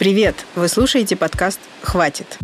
Привет! Вы слушаете подкаст «Хватит».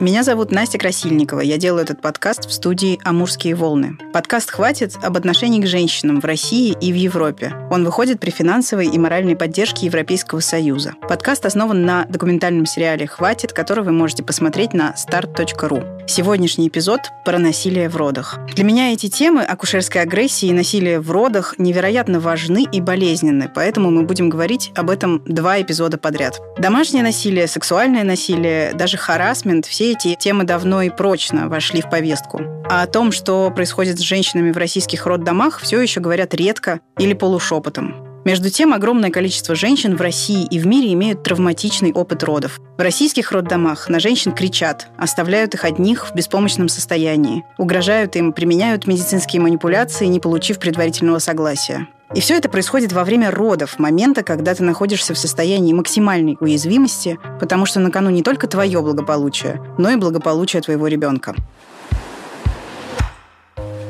Меня зовут Настя Красильникова. Я делаю этот подкаст в студии «Амурские волны». Подкаст «Хватит» об отношении к женщинам в России и в Европе. Он выходит при финансовой и моральной поддержке Европейского Союза. Подкаст основан на документальном сериале «Хватит», который вы можете посмотреть на start.ru. Сегодняшний эпизод про насилие в родах. Для меня эти темы акушерской агрессии и насилия в родах невероятно важны и болезненны, поэтому мы будем говорить об этом два эпизода подряд. Домашнее насилие, сексуальное насилие, даже харасмент – все эти темы давно и прочно вошли в повестку. А о том, что происходит с женщинами в российских роддомах, все еще говорят редко или полушепотом. Между тем, огромное количество женщин в России и в мире имеют травматичный опыт родов. В российских роддомах на женщин кричат, оставляют их одних в беспомощном состоянии, угрожают им, применяют медицинские манипуляции, не получив предварительного согласия. И все это происходит во время родов, момента, когда ты находишься в состоянии максимальной уязвимости, потому что на кону не только твое благополучие, но и благополучие твоего ребенка.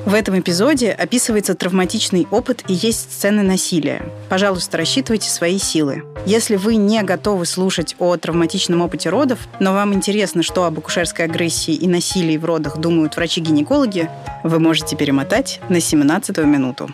В этом эпизоде описывается травматичный опыт и есть сцены насилия. Пожалуйста, рассчитывайте свои силы. Если вы не готовы слушать о травматичном опыте родов, но вам интересно, что об акушерской агрессии и насилии в родах думают врачи-гинекологи, вы можете перемотать на 17 минуту.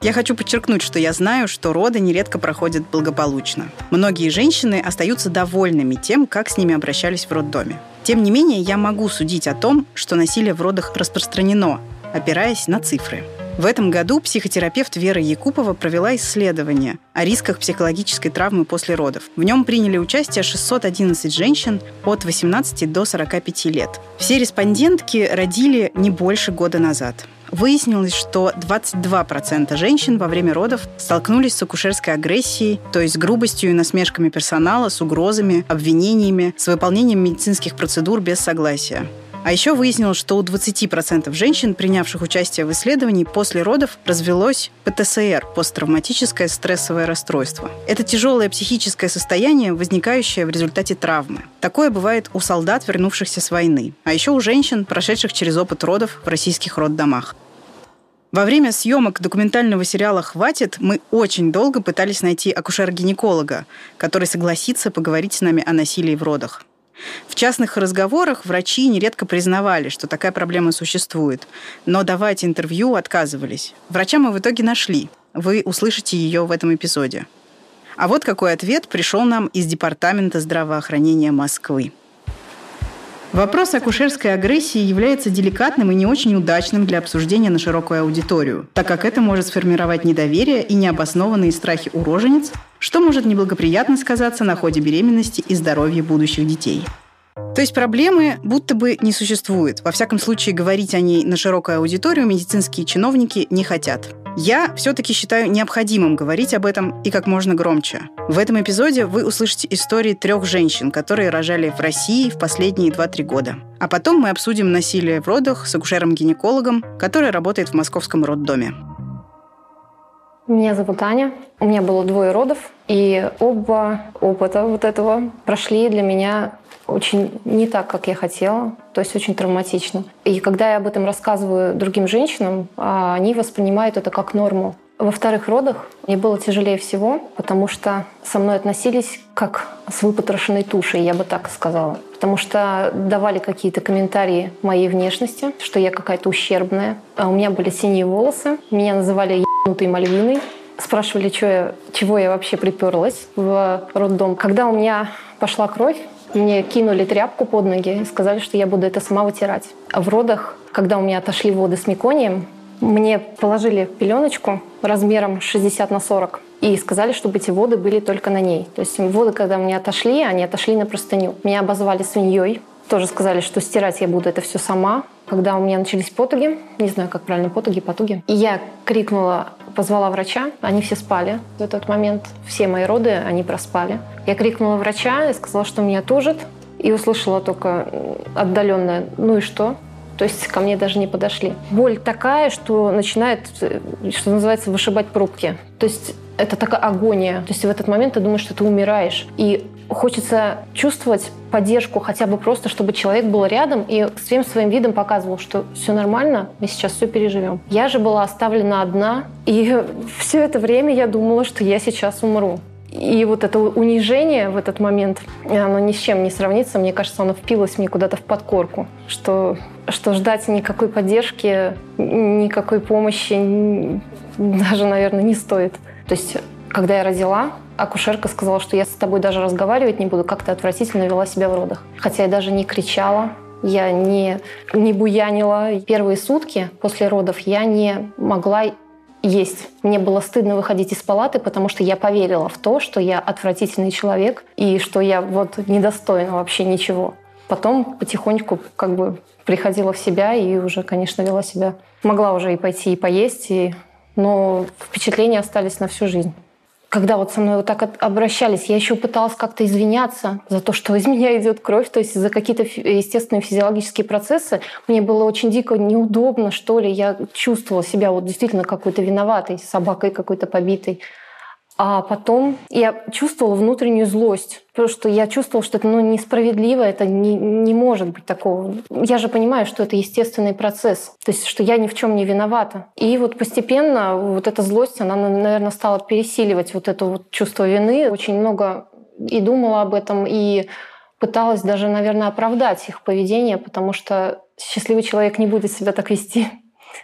Я хочу подчеркнуть, что я знаю, что роды нередко проходят благополучно. Многие женщины остаются довольными тем, как с ними обращались в роддоме. Тем не менее, я могу судить о том, что насилие в родах распространено, опираясь на цифры. В этом году психотерапевт Вера Якупова провела исследование о рисках психологической травмы после родов. В нем приняли участие 611 женщин от 18 до 45 лет. Все респондентки родили не больше года назад. Выяснилось, что 22% женщин во время родов столкнулись с акушерской агрессией, то есть грубостью и насмешками персонала, с угрозами, обвинениями, с выполнением медицинских процедур без согласия. А еще выяснилось, что у 20% женщин, принявших участие в исследовании, после родов развелось ПТСР – посттравматическое стрессовое расстройство. Это тяжелое психическое состояние, возникающее в результате травмы. Такое бывает у солдат, вернувшихся с войны, а еще у женщин, прошедших через опыт родов в российских роддомах. Во время съемок документального сериала «Хватит» мы очень долго пытались найти акушера-гинеколога, который согласится поговорить с нами о насилии в родах. В частных разговорах врачи нередко признавали, что такая проблема существует, но давать интервью отказывались. Врача мы в итоге нашли. Вы услышите ее в этом эпизоде. А вот какой ответ пришел нам из Департамента здравоохранения Москвы. Вопрос акушерской агрессии является деликатным и не очень удачным для обсуждения на широкую аудиторию, так как это может сформировать недоверие и необоснованные страхи у рожениц, что может неблагоприятно сказаться на ходе беременности и здоровье будущих детей. То есть проблемы будто бы не существует. Во всяком случае, говорить о ней на широкую аудиторию медицинские чиновники не хотят. Я все-таки считаю необходимым говорить об этом и как можно громче. В этом эпизоде вы услышите истории трех женщин, которые рожали в России в последние 2-3 года. А потом мы обсудим насилие в родах с акушером-гинекологом, который работает в московском роддоме. Меня зовут Аня. У меня было двое родов, и оба опыта вот этого прошли для меня очень не так, как я хотела, то есть очень травматично. И когда я об этом рассказываю другим женщинам, а, они воспринимают это как норму. Во вторых родах мне было тяжелее всего, потому что со мной относились как с выпотрошенной тушей, я бы так сказала. Потому что давали какие-то комментарии моей внешности, что я какая-то ущербная. А у меня были синие волосы, меня называли ебнутой Мальвиной. Спрашивали, что я, чего я вообще приперлась в роддом. Когда у меня пошла кровь, мне кинули тряпку под ноги и сказали, что я буду это сама вытирать. А в родах, когда у меня отошли воды с меконием, мне положили пеленочку размером 60 на 40 и сказали, чтобы эти воды были только на ней. То есть воды, когда мне отошли, они отошли на простыню. Меня обозвали свиньей. Тоже сказали, что стирать я буду это все сама. Когда у меня начались потуги, не знаю, как правильно, потуги, потуги, я крикнула, позвала врача, они все спали в этот момент, все мои роды, они проспали. Я крикнула врача и сказала, что меня тужит, и услышала только отдаленное «ну и что?». То есть ко мне даже не подошли. Боль такая, что начинает, что называется, вышибать пробки. То есть это такая агония. То есть в этот момент ты думаешь, что ты умираешь. И хочется чувствовать поддержку хотя бы просто, чтобы человек был рядом и всем своим видом показывал, что все нормально, мы сейчас все переживем. Я же была оставлена одна, и все это время я думала, что я сейчас умру. И вот это унижение в этот момент, оно ни с чем не сравнится. Мне кажется, оно впилось мне куда-то в подкорку, что, что ждать никакой поддержки, никакой помощи даже, наверное, не стоит. То есть, когда я родила, акушерка сказала, что я с тобой даже разговаривать не буду, как ты отвратительно вела себя в родах. Хотя я даже не кричала, я не, не буянила. Первые сутки после родов я не могла есть. Мне было стыдно выходить из палаты, потому что я поверила в то, что я отвратительный человек и что я вот недостойна вообще ничего. Потом потихоньку как бы приходила в себя и уже, конечно, вела себя. Могла уже и пойти и поесть, и... но впечатления остались на всю жизнь когда вот со мной вот так обращались, я еще пыталась как-то извиняться за то, что из меня идет кровь, то есть за какие-то естественные физиологические процессы. Мне было очень дико неудобно, что ли. Я чувствовала себя вот действительно какой-то виноватой, собакой какой-то побитой. А потом я чувствовала внутреннюю злость, потому что я чувствовала, что это ну, несправедливо, это не, не может быть такого. Я же понимаю, что это естественный процесс, то есть что я ни в чем не виновата. И вот постепенно вот эта злость, она, наверное, стала пересиливать вот это вот чувство вины. Очень много и думала об этом, и пыталась даже, наверное, оправдать их поведение, потому что счастливый человек не будет себя так вести.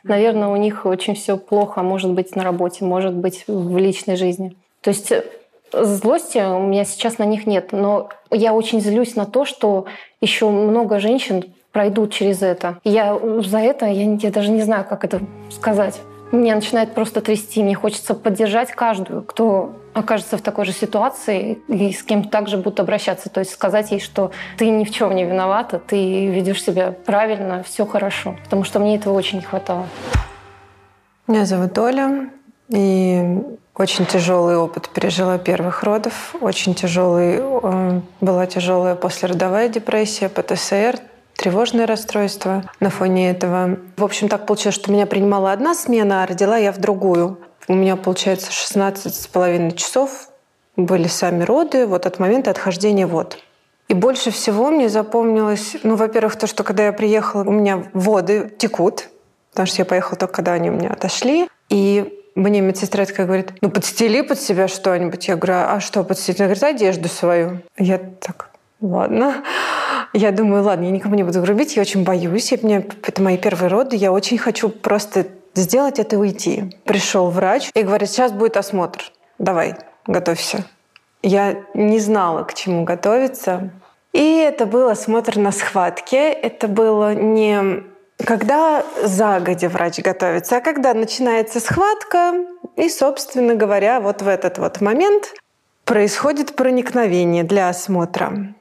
Наверное, у них очень все плохо, может быть, на работе, может быть, в личной жизни. То есть э, злости у меня сейчас на них нет, но я очень злюсь на то, что еще много женщин пройдут через это. Я за это, я, я даже не знаю, как это сказать. Меня начинает просто трясти. Мне хочется поддержать каждую, кто окажется в такой же ситуации и с кем также будут обращаться. То есть сказать ей, что ты ни в чем не виновата, ты ведешь себя правильно, все хорошо. Потому что мне этого очень не хватало. Меня зовут Оля, и очень тяжелый опыт пережила первых родов. Очень тяжелый, э, была тяжелая послеродовая депрессия, ПТСР, тревожное расстройство на фоне этого. В общем, так получилось, что меня принимала одна смена, а родила я в другую. У меня, получается, 16 с половиной часов были сами роды вот от момента отхождения вод. И больше всего мне запомнилось, ну, во-первых, то, что когда я приехала, у меня воды текут, потому что я поехала только когда они у меня отошли. И мне медсестра такая говорит, ну подстели под себя что-нибудь. Я говорю, а что подстелить? Она говорит, одежду свою. Я так, ладно. Я думаю, ладно, я никому не буду грубить, я очень боюсь. И мне, это мои первые роды, я очень хочу просто сделать это и уйти. Пришел врач и говорит, сейчас будет осмотр. Давай, готовься. Я не знала, к чему готовиться. И это был осмотр на схватке. Это было не когда загодя врач готовится, а когда начинается схватка, и, собственно говоря, вот в этот вот момент происходит проникновение для осмотра.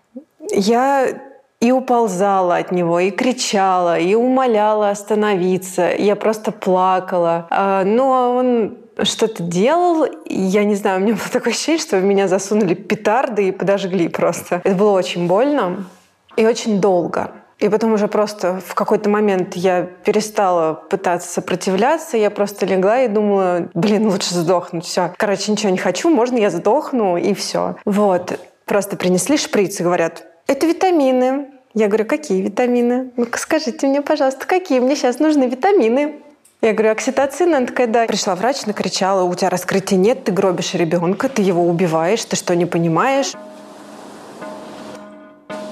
Я и уползала от него, и кричала, и умоляла остановиться. Я просто плакала. А, но он что-то делал. Я не знаю, у меня было такое ощущение, что в меня засунули петарды и подожгли просто. Это было очень больно и очень долго. И потом уже просто в какой-то момент я перестала пытаться сопротивляться, я просто легла и думала, блин, лучше сдохнуть, все. Короче, ничего не хочу, можно я сдохну, и все. Вот. Просто принесли шприц и говорят, это витамины. Я говорю, какие витамины? Ну-ка скажите мне, пожалуйста, какие мне сейчас нужны витамины? Я говорю, окситоцин? Она такая, да. Пришла врач, накричала, у тебя раскрытия нет, ты гробишь ребенка, ты его убиваешь, ты что, не понимаешь?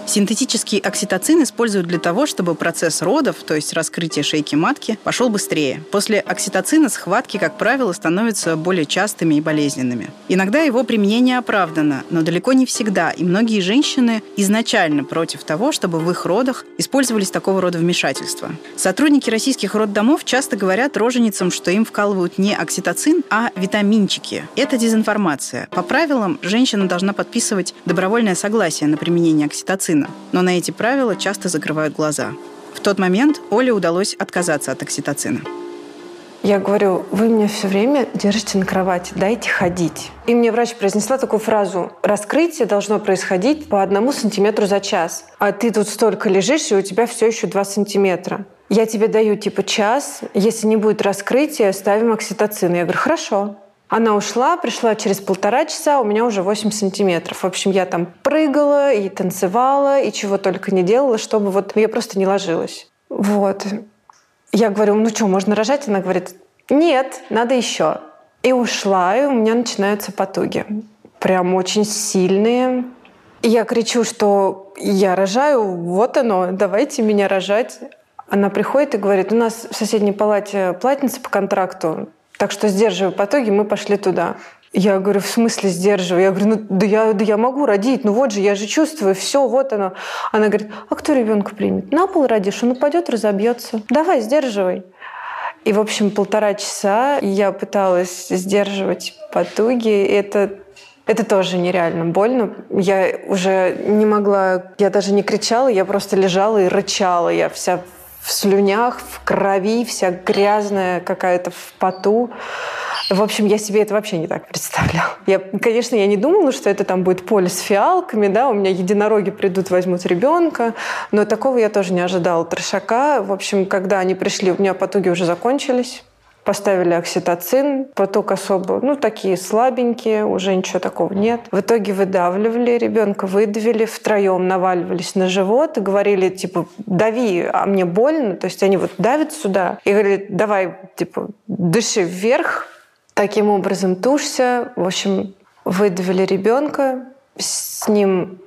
Синтетический окситоцин используют для того, чтобы процесс родов, то есть раскрытие шейки матки, пошел быстрее. После окситоцина схватки, как правило, становятся более частыми и болезненными. Иногда его применение оправдано, но далеко не всегда, и многие женщины изначально против того, чтобы в их родах использовались такого рода вмешательства. Сотрудники российских роддомов часто говорят роженицам, что им вкалывают не окситоцин, а витаминчики. Это дезинформация. По правилам, женщина должна подписывать добровольное согласие на применение окситоцина мужчина, но на эти правила часто закрывают глаза. В тот момент Оле удалось отказаться от окситоцина. Я говорю, вы меня все время держите на кровати, дайте ходить. И мне врач произнесла такую фразу. Раскрытие должно происходить по одному сантиметру за час. А ты тут столько лежишь, и у тебя все еще два сантиметра. Я тебе даю типа час, если не будет раскрытия, ставим окситоцин. Я говорю, хорошо. Она ушла, пришла через полтора часа, у меня уже 8 сантиметров. В общем, я там прыгала и танцевала, и чего только не делала, чтобы вот я просто не ложилась. Вот. Я говорю, ну что, можно рожать? Она говорит, нет, надо еще. И ушла, и у меня начинаются потуги. Прям очень сильные. И я кричу, что я рожаю, вот оно, давайте меня рожать. Она приходит и говорит, у нас в соседней палате платница по контракту, так что сдерживаю потоки, мы пошли туда. Я говорю, в смысле сдерживаю? Я говорю, ну да я, да я могу родить, ну вот же, я же чувствую, все, вот оно. Она говорит, а кто ребенка примет? На пол родишь, он упадет, разобьется. Давай, сдерживай. И, в общем, полтора часа я пыталась сдерживать потуги. Это это тоже нереально больно. Я уже не могла, я даже не кричала, я просто лежала и рычала. Я вся в слюнях, в крови, вся грязная какая-то в поту. В общем, я себе это вообще не так представляла. Я, конечно, я не думала, что это там будет поле с фиалками, да, у меня единороги придут, возьмут ребенка, но такого я тоже не ожидала. Трешака, в общем, когда они пришли, у меня потуги уже закончились. Поставили окситоцин, поток особо, ну, такие слабенькие, уже ничего такого нет. В итоге выдавливали ребенка, выдавили, втроем наваливались на живот говорили, типа, дави, а мне больно. То есть они вот давят сюда и говорят, давай, типа, дыши вверх, таким образом тушься. В общем, выдавили ребенка, с ним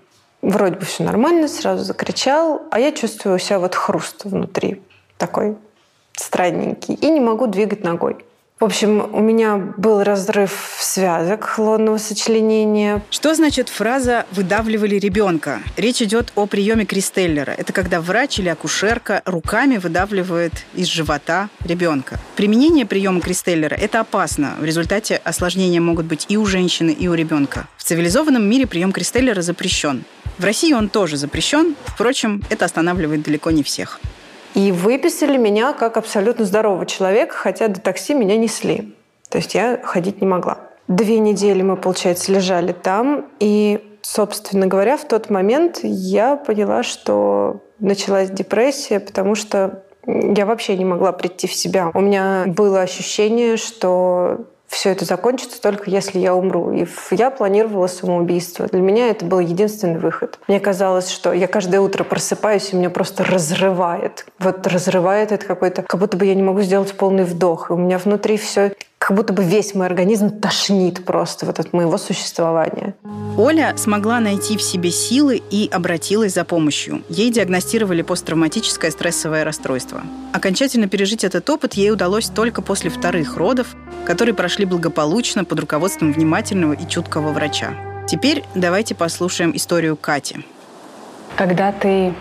вроде бы все нормально, сразу закричал, а я чувствую у себя вот хруст внутри такой странненький и не могу двигать ногой. В общем, у меня был разрыв связок лунного сочленения. Что значит фраза «выдавливали ребенка»? Речь идет о приеме Кристеллера. Это когда врач или акушерка руками выдавливает из живота ребенка. Применение приема Кристеллера – это опасно. В результате осложнения могут быть и у женщины, и у ребенка. В цивилизованном мире прием Кристеллера запрещен. В России он тоже запрещен. Впрочем, это останавливает далеко не всех. И выписали меня как абсолютно здорового человека, хотя до такси меня несли. То есть я ходить не могла. Две недели мы, получается, лежали там. И, собственно говоря, в тот момент я поняла, что началась депрессия, потому что я вообще не могла прийти в себя. У меня было ощущение, что все это закончится только если я умру. И я планировала самоубийство. Для меня это был единственный выход. Мне казалось, что я каждое утро просыпаюсь, и меня просто разрывает. Вот разрывает это какой-то... Как будто бы я не могу сделать полный вдох. И у меня внутри все как будто бы весь мой организм тошнит просто вот от моего существования. Оля смогла найти в себе силы и обратилась за помощью. Ей диагностировали посттравматическое стрессовое расстройство. Окончательно пережить этот опыт ей удалось только после вторых родов, которые прошли благополучно под руководством внимательного и чуткого врача. Теперь давайте послушаем историю Кати. Когда ты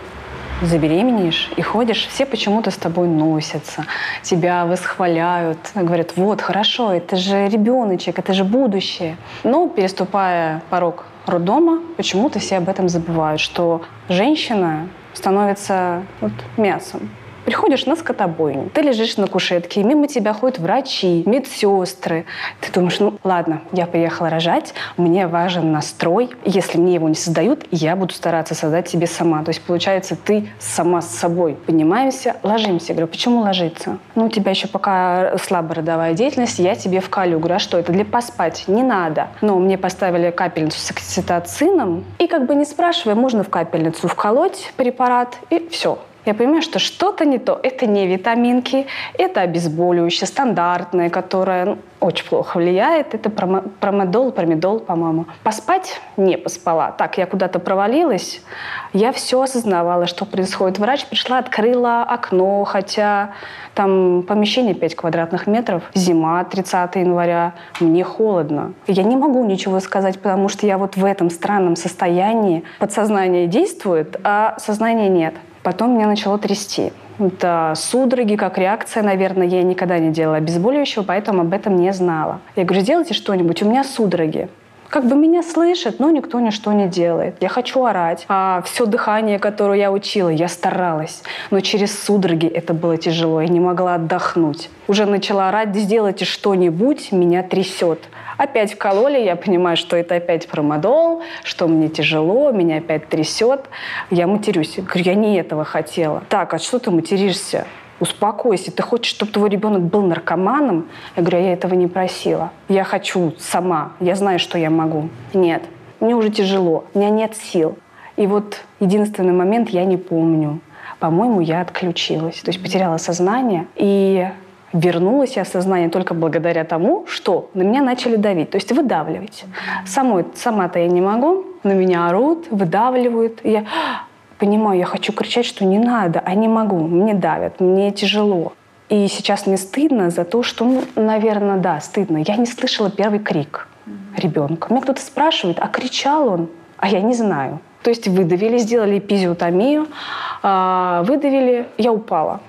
забеременеешь и ходишь, все почему-то с тобой носятся, тебя восхваляют, говорят, вот, хорошо, это же ребеночек, это же будущее. Но переступая порог роддома, почему-то все об этом забывают, что женщина становится вот, мясом, Приходишь на скотобойню, ты лежишь на кушетке, мимо тебя ходят врачи, медсестры. Ты думаешь, ну ладно, я приехала рожать, мне важен настрой. Если мне его не создают, я буду стараться создать себе сама. То есть, получается, ты сама с собой поднимаемся, ложимся. Я говорю, почему ложиться? Ну, у тебя еще пока слабая родовая деятельность, я тебе вкалю. Говорю, а что, это для поспать? Не надо. Но мне поставили капельницу с окситоцином, и как бы не спрашивая, можно в капельницу вколоть препарат, и все я понимаю, что что-то не то. Это не витаминки, это обезболивающее, стандартное, которое ну, очень плохо влияет. Это промедол, промедол, по-моему. Поспать не поспала. Так, я куда-то провалилась. Я все осознавала, что происходит. Врач пришла, открыла окно, хотя там помещение 5 квадратных метров. Зима, 30 января. Мне холодно. Я не могу ничего сказать, потому что я вот в этом странном состоянии. Подсознание действует, а сознания нет. Потом меня начало трясти. Это судороги, как реакция, наверное, я никогда не делала обезболивающего, поэтому об этом не знала. Я говорю, сделайте что-нибудь, у меня судороги. Как бы меня слышат, но никто ничто не делает. Я хочу орать. А все дыхание, которое я учила, я старалась. Но через судороги это было тяжело. Я не могла отдохнуть. Уже начала орать, сделайте что-нибудь, меня трясет. Опять вкололи, я понимаю, что это опять промодол, что мне тяжело, меня опять трясет. Я матерюсь. Говорю, я не этого хотела. Так, а что ты материшься? успокойся, ты хочешь, чтобы твой ребенок был наркоманом? Я говорю, «А я этого не просила. Я хочу сама, я знаю, что я могу. Нет, мне уже тяжело, у меня нет сил. И вот единственный момент я не помню. По-моему, я отключилась, то есть потеряла сознание. И вернулась я в сознание только благодаря тому, что на меня начали давить, то есть выдавливать. Самой, сама-то я не могу, на меня орут, выдавливают. И я понимаю, я хочу кричать, что не надо, а не могу, мне давят, мне тяжело. И сейчас мне стыдно за то, что, ну, наверное, да, стыдно. Я не слышала первый крик ребенка. Меня кто-то спрашивает, а кричал он? А я не знаю. То есть выдавили, сделали эпизиотомию, а, выдавили, я упала.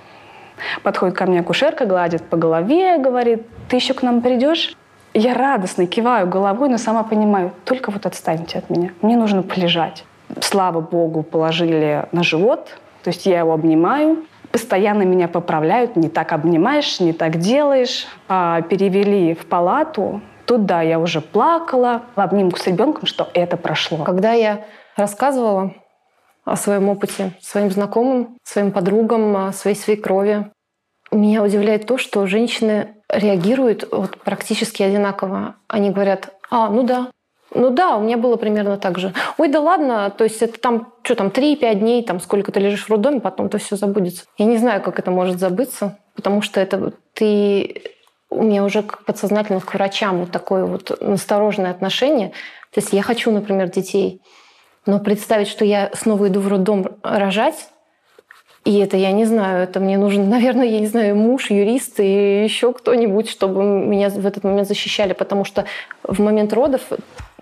Подходит ко мне акушерка, гладит по голове, говорит, ты еще к нам придешь? Я радостно киваю головой, но сама понимаю, только вот отстаньте от меня, мне нужно полежать. Слава богу, положили на живот, то есть я его обнимаю, постоянно меня поправляют, не так обнимаешь, не так делаешь. А, перевели в палату, тут да, я уже плакала в обнимку с ребенком, что это прошло. Когда я рассказывала о своем опыте своим знакомым, своим подругам, своей свекрови. Меня удивляет то, что женщины реагируют вот практически одинаково. Они говорят, а, ну да, ну да, у меня было примерно так же. Ой, да ладно, то есть это там, что там, 3-5 дней, там сколько ты лежишь в роддоме, потом то все забудется. Я не знаю, как это может забыться, потому что это ты... У меня уже подсознательно к врачам вот такое вот настороженное отношение. То есть я хочу, например, детей, но представить, что я снова иду в роддом рожать, и это я не знаю, это мне нужен, наверное, я не знаю, муж, юрист и еще кто-нибудь, чтобы меня в этот момент защищали, потому что в момент родов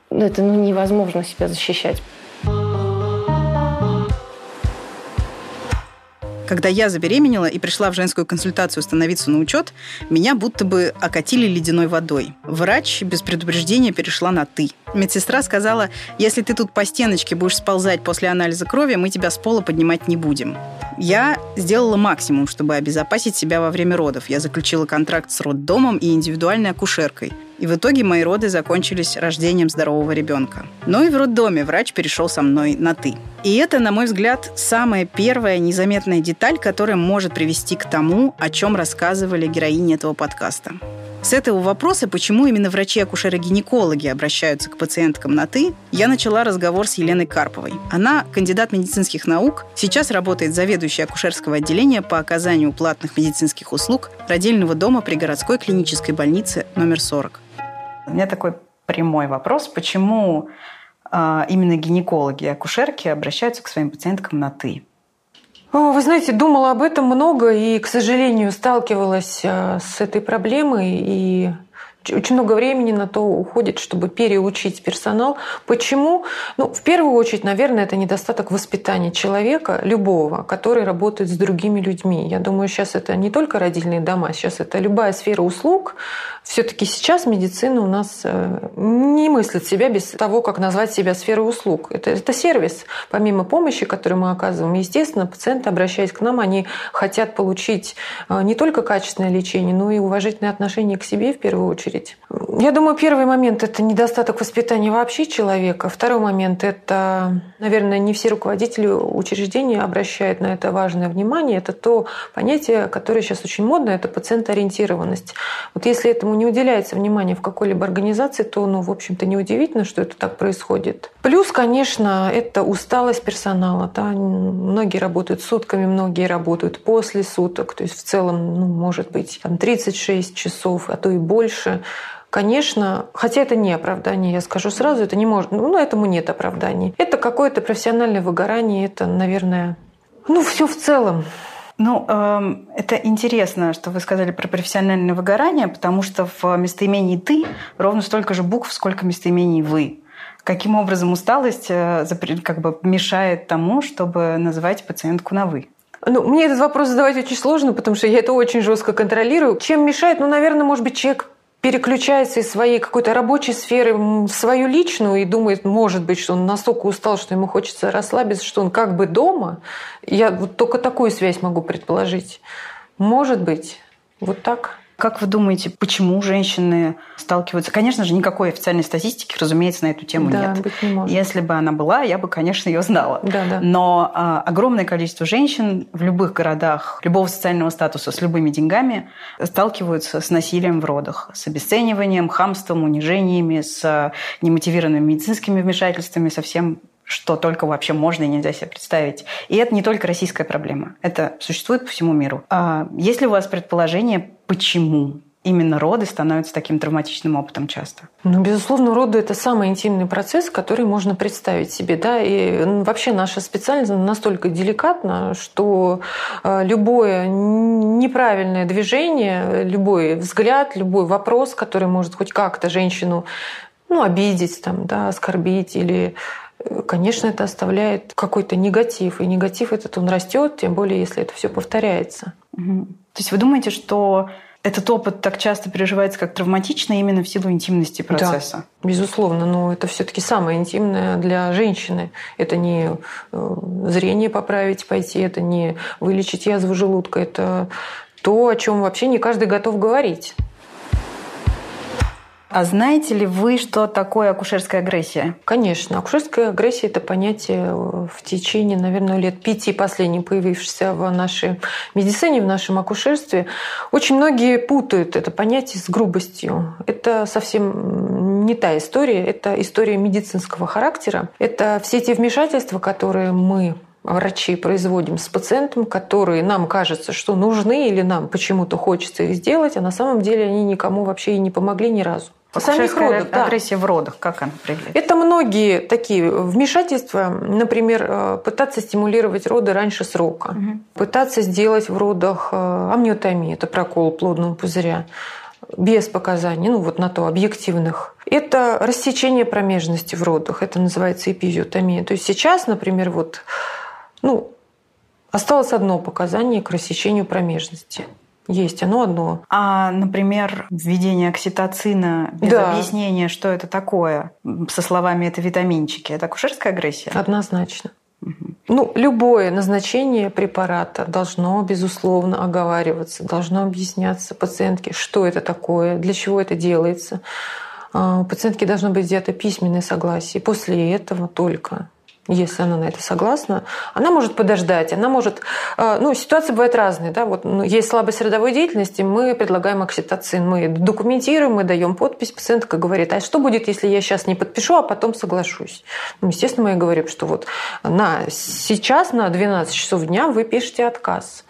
это ну, невозможно себя защищать. Когда я забеременела и пришла в женскую консультацию становиться на учет, меня будто бы окатили ледяной водой. Врач без предупреждения перешла на «ты». Медсестра сказала, если ты тут по стеночке будешь сползать после анализа крови, мы тебя с пола поднимать не будем. Я сделала максимум, чтобы обезопасить себя во время родов. Я заключила контракт с роддомом и индивидуальной акушеркой. И в итоге мои роды закончились рождением здорового ребенка. Но и в роддоме врач перешел со мной на «ты». И это, на мой взгляд, самая первая незаметная деталь, которая может привести к тому, о чем рассказывали героини этого подкаста. С этого вопроса, почему именно врачи-акушеры-гинекологи обращаются к пациенткам на «ты», я начала разговор с Еленой Карповой. Она кандидат медицинских наук, сейчас работает заведующей акушерского отделения по оказанию платных медицинских услуг родильного дома при городской клинической больнице номер 40. У меня такой прямой вопрос. Почему э, именно гинекологи и акушерки обращаются к своим пациенткам на «ты»? Вы знаете, думала об этом много и, к сожалению, сталкивалась э, с этой проблемой и очень много времени на то уходит, чтобы переучить персонал. Почему? Ну, в первую очередь, наверное, это недостаток воспитания человека, любого, который работает с другими людьми. Я думаю, сейчас это не только родильные дома, сейчас это любая сфера услуг. Все-таки сейчас медицина у нас э, не мыслит себя без того, как назвать себя сферой услуг. Это, это сервис. Помимо помощи, которую мы оказываем, естественно, пациенты, обращаясь к нам, они хотят получить э, не только качественное лечение, но и уважительное отношение к себе в первую очередь. Я думаю, первый момент – это недостаток воспитания вообще человека. Второй момент – это, наверное, не все руководители учреждения обращают на это важное внимание. Это то понятие, которое сейчас очень модно – это пациентоориентированность. Вот если этому не уделяется внимание в какой-либо организации, то, ну, в общем-то, неудивительно, что это так происходит. Плюс, конечно, это усталость персонала. Да? Многие работают сутками, многие работают после суток. То есть в целом, ну, может быть, там 36 часов, а то и больше. Конечно, хотя это не оправдание, я скажу сразу, это не может, ну, этому нет оправданий. Это какое-то профессиональное выгорание, это, наверное, ну, все в целом. Ну, э, это интересно, что вы сказали про профессиональное выгорание, потому что в местоимении «ты» ровно столько же букв, сколько местоимений «вы». Каким образом усталость э, как бы мешает тому, чтобы называть пациентку на «вы»? Ну, мне этот вопрос задавать очень сложно, потому что я это очень жестко контролирую. Чем мешает? Ну, наверное, может быть, человек переключается из своей какой-то рабочей сферы в свою личную и думает, может быть, что он настолько устал, что ему хочется расслабиться, что он как бы дома. Я вот только такую связь могу предположить. Может быть, вот так. Как вы думаете, почему женщины сталкиваются? Конечно же, никакой официальной статистики, разумеется, на эту тему да, нет. Быть не может. Если бы она была, я бы, конечно, ее знала. Да, да. Но а, огромное количество женщин в любых городах, любого социального статуса, с любыми деньгами сталкиваются с насилием в родах, с обесцениванием, хамством, унижениями, с немотивированными медицинскими вмешательствами, со всем что только вообще можно и нельзя себе представить. И это не только российская проблема. Это существует по всему миру. А есть ли у вас предположение, почему именно роды становятся таким травматичным опытом часто? Ну, безусловно, роды – это самый интимный процесс, который можно представить себе. Да? И вообще наша специальность настолько деликатна, что э, любое неправильное движение, любой взгляд, любой вопрос, который может хоть как-то женщину ну, обидеть, там, да, оскорбить или конечно, это оставляет какой-то негатив. И негатив этот, он растет, тем более, если это все повторяется. Угу. То есть вы думаете, что этот опыт так часто переживается как травматично именно в силу интимности процесса? Да, безусловно, но это все-таки самое интимное для женщины. Это не э, зрение поправить, пойти, это не вылечить язву желудка, это то, о чем вообще не каждый готов говорить. А знаете ли вы, что такое акушерская агрессия? Конечно. Акушерская агрессия – это понятие э, в течение, наверное, лет пяти последних появившееся в нашей медицине, в нашем акушерстве. Очень многие путают это понятие с грубостью. Это совсем не та история. Это история медицинского характера. Это все те вмешательства, которые мы врачи производим с пациентом, которые нам кажется, что нужны или нам почему-то хочется их сделать, а на самом деле они никому вообще и не помогли ни разу. Самих родов, да. агрессия в родах, как она выглядит? Это многие такие вмешательства, например, э, пытаться стимулировать роды раньше срока, угу. пытаться сделать в родах э, амниотомию, это прокол плодного пузыря, без показаний, ну вот на то объективных. Это рассечение промежности в родах, это называется эпизиотомия. То есть сейчас, например, вот, ну, осталось одно показание к рассечению промежности – есть оно одно. А, например, введение окситоцина без да. объяснения, что это такое, со словами «это витаминчики», это акушерская агрессия? Однозначно. Угу. Ну, любое назначение препарата должно, безусловно, оговариваться, должно объясняться пациентке, что это такое, для чего это делается. А, у пациентки должно быть взято письменное согласие. После этого только если она на это согласна, она может подождать, она может... Э, ну, ситуации бывают разные, да, вот ну, есть слабость родовой деятельности, мы предлагаем окситоцин, мы документируем, мы даем подпись, пациентка говорит, а что будет, если я сейчас не подпишу, а потом соглашусь? Ну, естественно, мы говорим, что вот на сейчас на 12 часов дня вы пишете отказ.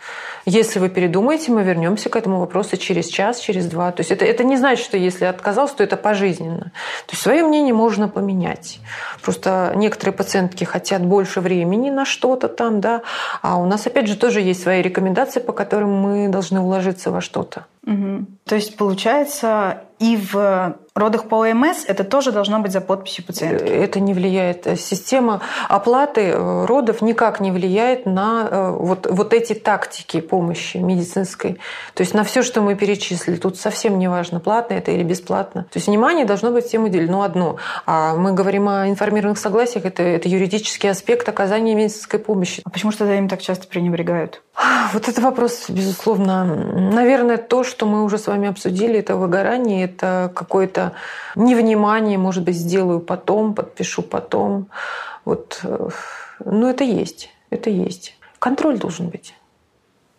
Если вы передумаете, мы вернемся к этому вопросу через час, через два. То есть это, это не значит, что если отказался, то это пожизненно. То есть свое мнение можно поменять. Просто некоторые пациентки хотят больше времени на что-то там, да, а у нас, опять же, тоже есть свои рекомендации, по которым мы должны уложиться во что-то. Угу. То есть, получается, и в родах по ОМС это тоже должно быть за подписью пациентки? Это не влияет. Система оплаты э, родов никак не влияет на э, вот, вот эти тактики помощи медицинской. То есть на все, что мы перечислили. Тут совсем не важно, платно это или бесплатно. То есть внимание должно быть всем уделено одно. А мы говорим о информированных согласиях, это, это юридический аспект оказания медицинской помощи. А почему же тогда им так часто пренебрегают? Вот это вопрос, безусловно. Наверное, то, что мы уже с вами обсудили, это выгорание, это какое-то невнимание, может быть, сделаю потом, подпишу потом. Вот, э, ну, это есть, это есть. Контроль должен быть.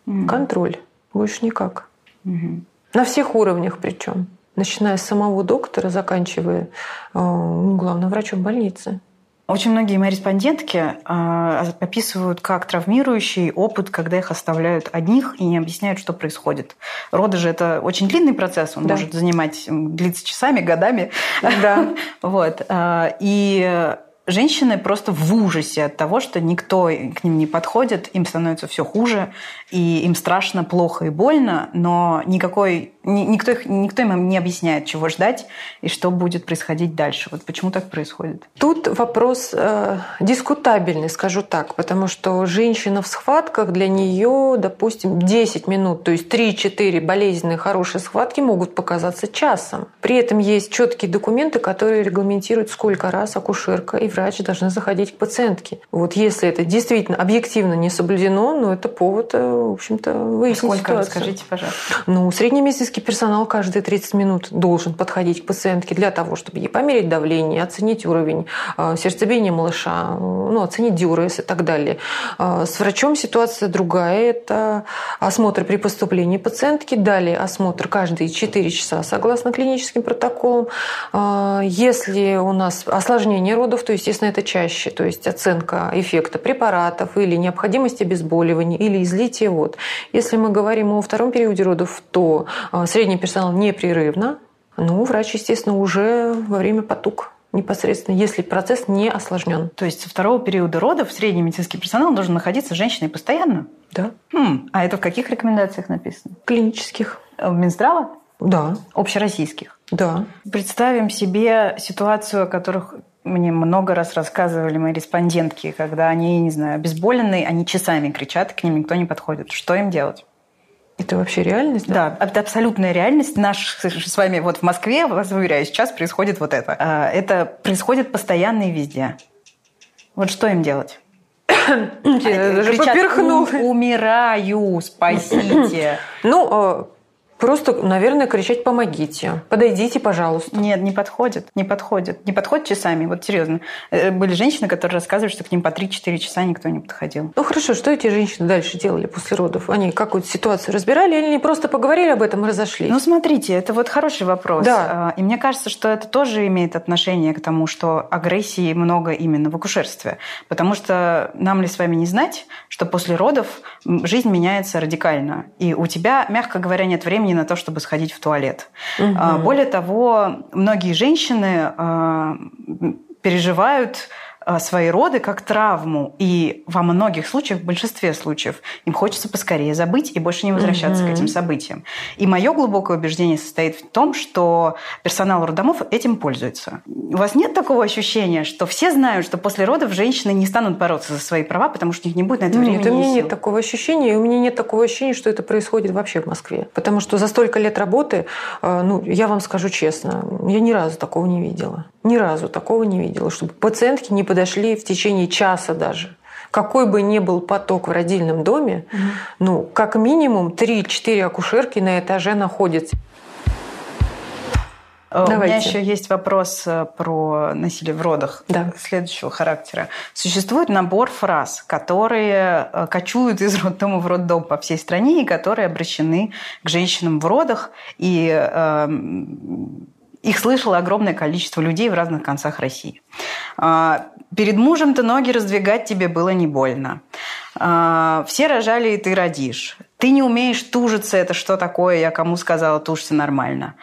Mm. Контроль. Больше никак. Mm-hmm. На всех уровнях причем. Начиная с самого доктора, заканчивая э, ну, главным врачом больницы. Очень многие мои респондентки э, описывают как травмирующий опыт, когда их оставляют одних и не объясняют, что происходит. Роды же это очень длинный процесс, он да. может занимать, длиться часами, годами. Да. вот. Э, и женщины просто в ужасе от того, что никто к ним не подходит, им становится все хуже, и им страшно, плохо и больно, но никакой, никто, их, никто им не объясняет, чего ждать и что будет происходить дальше. Вот почему так происходит? Тут вопрос э, дискутабельный, скажу так, потому что женщина в схватках для нее, допустим, 10 минут, то есть 3-4 болезненные хорошие схватки могут показаться часом. При этом есть четкие документы, которые регламентируют, сколько раз акушерка и врач должны заходить к пациентке. Вот если это действительно объективно не соблюдено, ну это повод, э, в общем-то, выяснить Сколько, ситуацию. расскажите, пожалуйста. Ну, средний месячный медицинский персонал каждые 30 минут должен подходить к пациентке для того, чтобы ей померить давление, оценить уровень э, сердцебиения малыша, ну, оценить диурез и так далее. Э, с врачом ситуация другая. Это осмотр при поступлении пациентки, далее осмотр каждые 4 часа согласно клиническим протоколам. Если у нас осложнение родов, то, естественно, это чаще, то есть оценка эффекта препаратов или необходимости обезболивания или излития вод. Если мы говорим о втором периоде родов, то средний персонал непрерывно, ну, врач, естественно, уже во время потуг непосредственно, если процесс не осложнен. То есть со второго периода родов средний медицинский персонал должен находиться с женщиной постоянно? Да. Хм, а это в каких рекомендациях написано? Клинических. В Минздрава? Да. Общероссийских? Да. Представим себе ситуацию, о которых мне много раз рассказывали мои респондентки, когда они, не знаю, обезболенные, они часами кричат, к ним никто не подходит. Что им делать? Это вообще реальность? Да, да это абсолютная реальность. Наш с вами вот в Москве, вас уверяю, сейчас происходит вот это. А, это происходит постоянно и везде. Вот что им делать? Я даже поперхнула. Умираю, спасите. Ну, а, Просто, наверное, кричать «помогите», «подойдите, пожалуйста». Нет, не подходит, не подходит. Не подходит часами, вот серьезно. Э, были женщины, которые рассказывают, что к ним по 3-4 часа никто не подходил. Ну хорошо, что эти женщины дальше делали после родов? Они какую-то ситуацию разбирали или они просто поговорили об этом и разошлись? Ну смотрите, это вот хороший вопрос. Да. А, и мне кажется, что это тоже имеет отношение к тому, что агрессии много именно в акушерстве. Потому что нам ли с вами не знать, что после родов жизнь меняется радикально. И у тебя, мягко говоря, нет времени на то, чтобы сходить в туалет. Угу. Более того, многие женщины а, переживают свои роды как травму. И во многих случаях, в большинстве случаев, им хочется поскорее забыть и больше не возвращаться mm-hmm. к этим событиям. И мое глубокое убеждение состоит в том, что персонал роддомов этим пользуется. У вас нет такого ощущения, что все знают, что после родов женщины не станут бороться за свои права, потому что у них не будет на это времени Нет, у меня нет такого ощущения, и у меня нет такого ощущения, что это происходит вообще в Москве. Потому что за столько лет работы, э, ну, я вам скажу честно, я ни разу такого не видела. Ни разу такого не видела, чтобы пациентки не подошли в течение часа даже. Какой бы ни был поток в родильном доме, угу. ну, как минимум 3-4 акушерки на этаже находятся. Давайте. У меня еще есть вопрос э, про насилие в родах да. следующего характера. Существует набор фраз, которые э, кочуют из роддома в роддом по всей стране и которые обращены к женщинам в родах. И э, их слышало огромное количество людей в разных концах России. А, Перед мужем ты ноги раздвигать тебе было не больно. А, все рожали, и ты родишь. Ты не умеешь тужиться, это что такое? Я кому сказала, тужься нормально.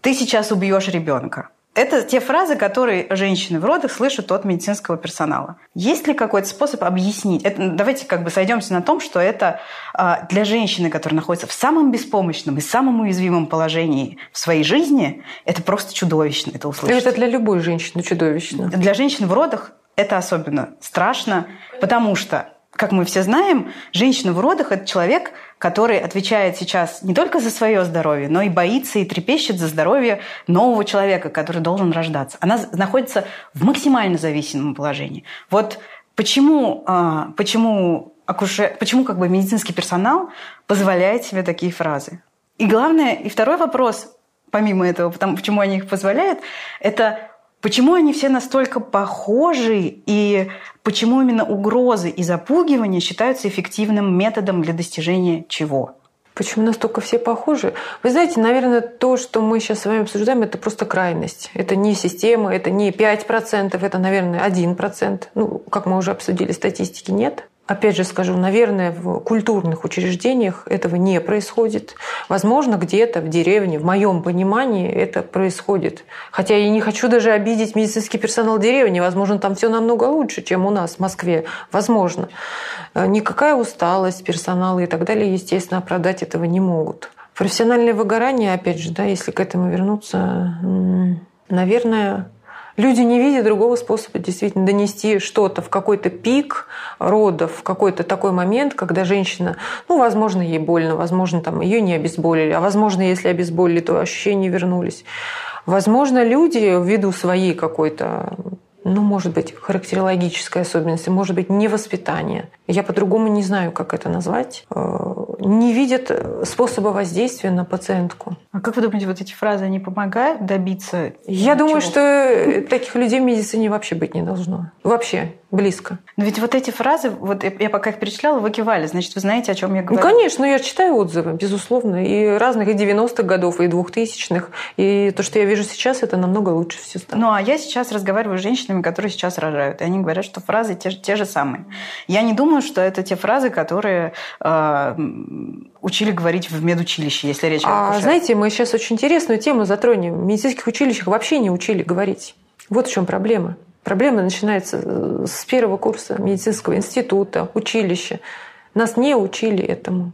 Ты сейчас убьешь ребенка. Это те фразы, которые женщины в родах слышат от медицинского персонала. Есть ли какой-то способ объяснить? Это, давайте как бы сойдемся на том, что это э, для женщины, которая находится в самом беспомощном и самом уязвимом положении в своей жизни, это просто чудовищно это услышать. Это для любой женщины чудовищно. Для женщин в родах это особенно страшно, потому что как мы все знаем, женщина в родах – это человек, который отвечает сейчас не только за свое здоровье, но и боится и трепещет за здоровье нового человека, который должен рождаться. Она находится в максимально зависимом положении. Вот почему, а, почему, акуше, почему как бы медицинский персонал позволяет себе такие фразы? И главное, и второй вопрос, помимо этого, потому, почему они их позволяют, это Почему они все настолько похожи и почему именно угрозы и запугивания считаются эффективным методом для достижения чего? Почему настолько все похожи? Вы знаете, наверное, то, что мы сейчас с вами обсуждаем, это просто крайность. Это не система, это не 5%, это, наверное, 1%. Ну, как мы уже обсудили, статистики нет. Опять же скажу, наверное, в культурных учреждениях этого не происходит. Возможно, где-то в деревне, в моем понимании, это происходит. Хотя я не хочу даже обидеть медицинский персонал деревни. Возможно, там все намного лучше, чем у нас в Москве. Возможно. Э, никакая усталость персонала и так далее, естественно, оправдать этого не могут. Профессиональное выгорание, опять же, да, если к этому вернуться, наверное, Люди не видят другого способа действительно донести что-то в какой-то пик родов, в какой-то такой момент, когда женщина, ну, возможно, ей больно, возможно, там ее не обезболили, а возможно, если обезболили, то ощущения вернулись. Возможно, люди ввиду своей какой-то ну, может быть, характерологической особенности, может быть, невоспитание. Я по-другому не знаю, как это назвать. Э, не видят способа воздействия на пациентку. А как вы думаете, вот эти фразы, они помогают добиться? Я думаю, что таких людей в медицине вообще быть не должно. Вообще близко. Но ведь вот эти фразы, вот я пока их перечисляла, вы кивали, значит, вы знаете, о чем я говорю. Ну, конечно, я читаю отзывы, безусловно, и разных, и 90-х годов, и 2000-х. И то, что я вижу сейчас, это намного лучше все стало. Ну, а я сейчас разговариваю с женщинами, которые сейчас рожают, и они говорят, что фразы те, те же самые. Я не думаю, что это те фразы, которые э, учили говорить в медучилище, если речь о А знаете, мы сейчас очень интересную тему затронем. В медицинских училищах вообще не учили говорить. Вот в чем проблема. Проблема начинается э, с первого курса медицинского института, училища. Нас не учили этому.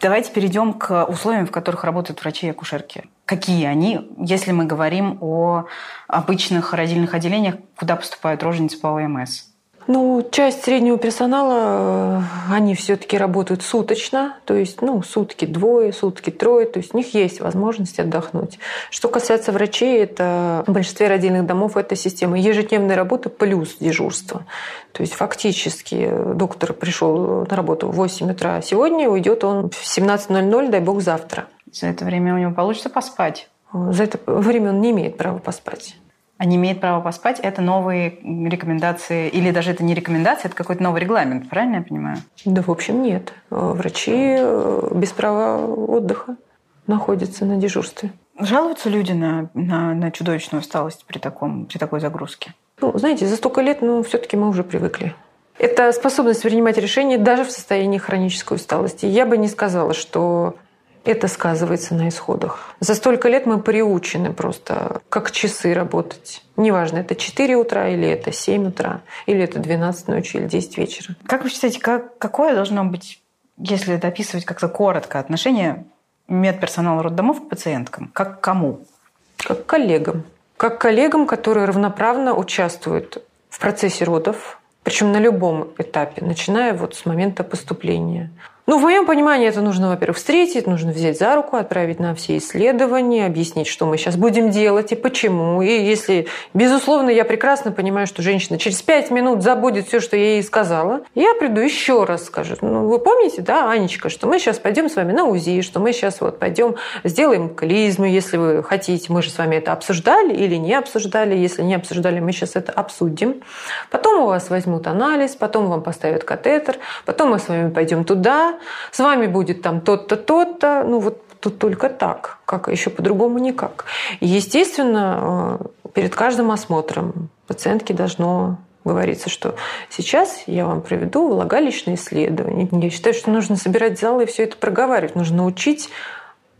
Давайте перейдем к условиям, в которых работают врачи и акушерки. Какие они, если мы говорим о обычных родильных отделениях, куда поступают роженицы по ОМС? Ну, часть среднего персонала, э, они все-таки работают суточно, то есть, ну, сутки двое, сутки трое, то есть у них есть возможность отдохнуть. Что касается врачей, это в большинстве родильных домов это система ежедневной работы плюс дежурство. То есть фактически доктор пришел на работу в 8 утра сегодня, уйдет он в 17.00, дай бог, завтра. За это время у него получится поспать? За это время он не имеет права поспать а не имеет права поспать, это новые рекомендации, или даже это не рекомендация, это какой-то новый регламент, правильно я понимаю? Да, в общем, нет. Врачи э, без права отдыха находятся на дежурстве. Жалуются люди на, на, на чудовищную усталость при, таком, при такой загрузке? Ну, знаете, за столько лет, ну, все-таки мы уже привыкли. Это способность принимать решения даже в состоянии хронической усталости. Я бы не сказала, что это сказывается на исходах. За столько лет мы приучены просто как часы работать. Неважно, это 4 утра или это 7 утра, или это 12 ночи или 10 вечера. Как вы считаете, как, какое должно быть, если это описывать как-то коротко, отношение медперсонала роддомов к пациенткам? Как к кому? Как к коллегам. Как к коллегам, которые равноправно участвуют в процессе родов, причем на любом этапе, начиная вот с момента поступления. Ну, в моем понимании это нужно, во-первых, встретить, нужно взять за руку, отправить на все исследования, объяснить, что мы сейчас будем делать и почему. И если, безусловно, я прекрасно понимаю, что женщина через пять минут забудет все, что я ей сказала, я приду еще раз скажу. Ну, вы помните, да, Анечка, что мы сейчас пойдем с вами на УЗИ, что мы сейчас вот пойдем сделаем клизму, если вы хотите. Мы же с вами это обсуждали или не обсуждали. Если не обсуждали, мы сейчас это обсудим. Потом у вас возьмут анализ, потом вам поставят катетер, потом мы с вами пойдем туда, с вами будет там тот-то, тот-то, ну вот тут только так, как еще по-другому никак. естественно, э, перед каждым осмотром пациентке должно говорится, что сейчас я вам проведу влагалищное исследование. Я считаю, что нужно собирать залы и все это проговаривать. Нужно научить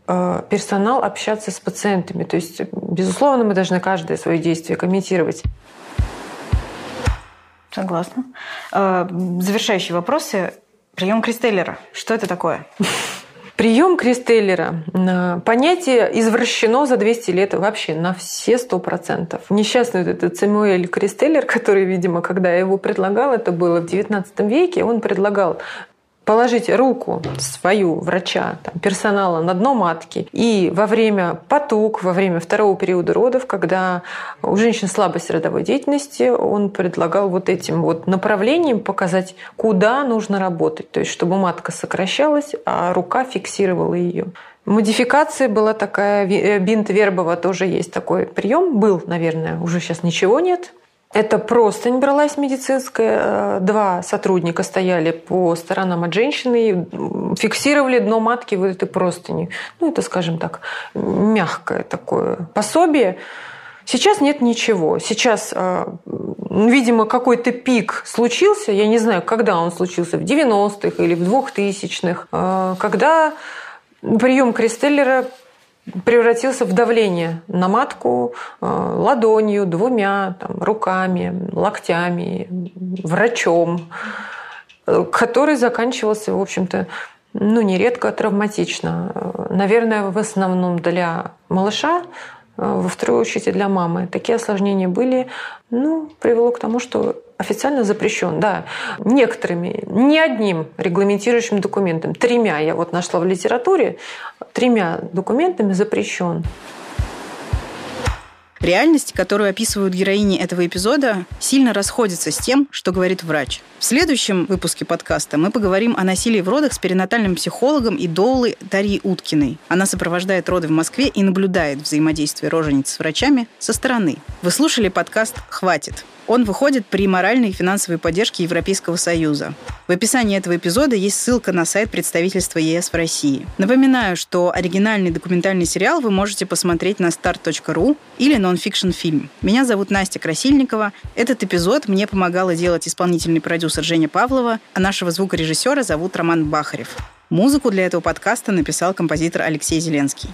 э, персонал общаться с пациентами. То есть, безусловно, мы должны каждое свое действие комментировать. Согласна. Э, завершающие вопросы. Прием Кристеллера. Что это такое? Прием Кристеллера. Понятие извращено за 200 лет вообще на все 100%. Несчастный вот этот Самуэль Кристеллер, который, видимо, когда я его предлагал, это было в 19 веке, он предлагал положить руку свою врача, там, персонала на дно матки и во время поток, во время второго периода родов, когда у женщин слабость родовой деятельности, он предлагал вот этим вот направлением показать, куда нужно работать, то есть чтобы матка сокращалась, а рука фиксировала ее. Модификация была такая, э, бинт Вербова тоже есть такой прием, был, наверное, уже сейчас ничего нет, это простынь бралась медицинская. Два сотрудника стояли по сторонам от женщины и фиксировали дно матки вот этой простыни. Ну, это, скажем так, мягкое такое пособие. Сейчас нет ничего. Сейчас, а, видимо, какой-то пик случился. Я не знаю, когда он случился, в 90-х или в 2000-х, а, когда прием Кристеллера превратился в давление на матку э, ладонью, двумя там, руками, локтями, врачом, э, который заканчивался, в общем-то, ну, нередко травматично. Э, наверное, в основном для малыша, во вторую очередь для мамы. Такие осложнения были, ну, привело к тому, что официально запрещен, да, некоторыми, не одним регламентирующим документом, тремя я вот нашла в литературе, тремя документами запрещен. Реальность, которую описывают героини этого эпизода, сильно расходится с тем, что говорит врач. В следующем выпуске подкаста мы поговорим о насилии в родах с перинатальным психологом и доулой Дарьей Уткиной. Она сопровождает роды в Москве и наблюдает взаимодействие рожениц с врачами со стороны. Вы слушали подкаст «Хватит». Он выходит при моральной и финансовой поддержке Европейского Союза. В описании этого эпизода есть ссылка на сайт представительства ЕС в России. Напоминаю, что оригинальный документальный сериал вы можете посмотреть на start.ru или нонфикшн фильм. Меня зовут Настя Красильникова. Этот эпизод мне помогала делать исполнительный продюсер Женя Павлова, а нашего звукорежиссера зовут Роман Бахарев. Музыку для этого подкаста написал композитор Алексей Зеленский.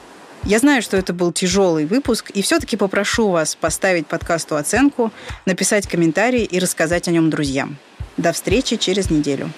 Я знаю, что это был тяжелый выпуск, и все-таки попрошу вас поставить подкасту оценку, написать комментарий и рассказать о нем друзьям. До встречи через неделю.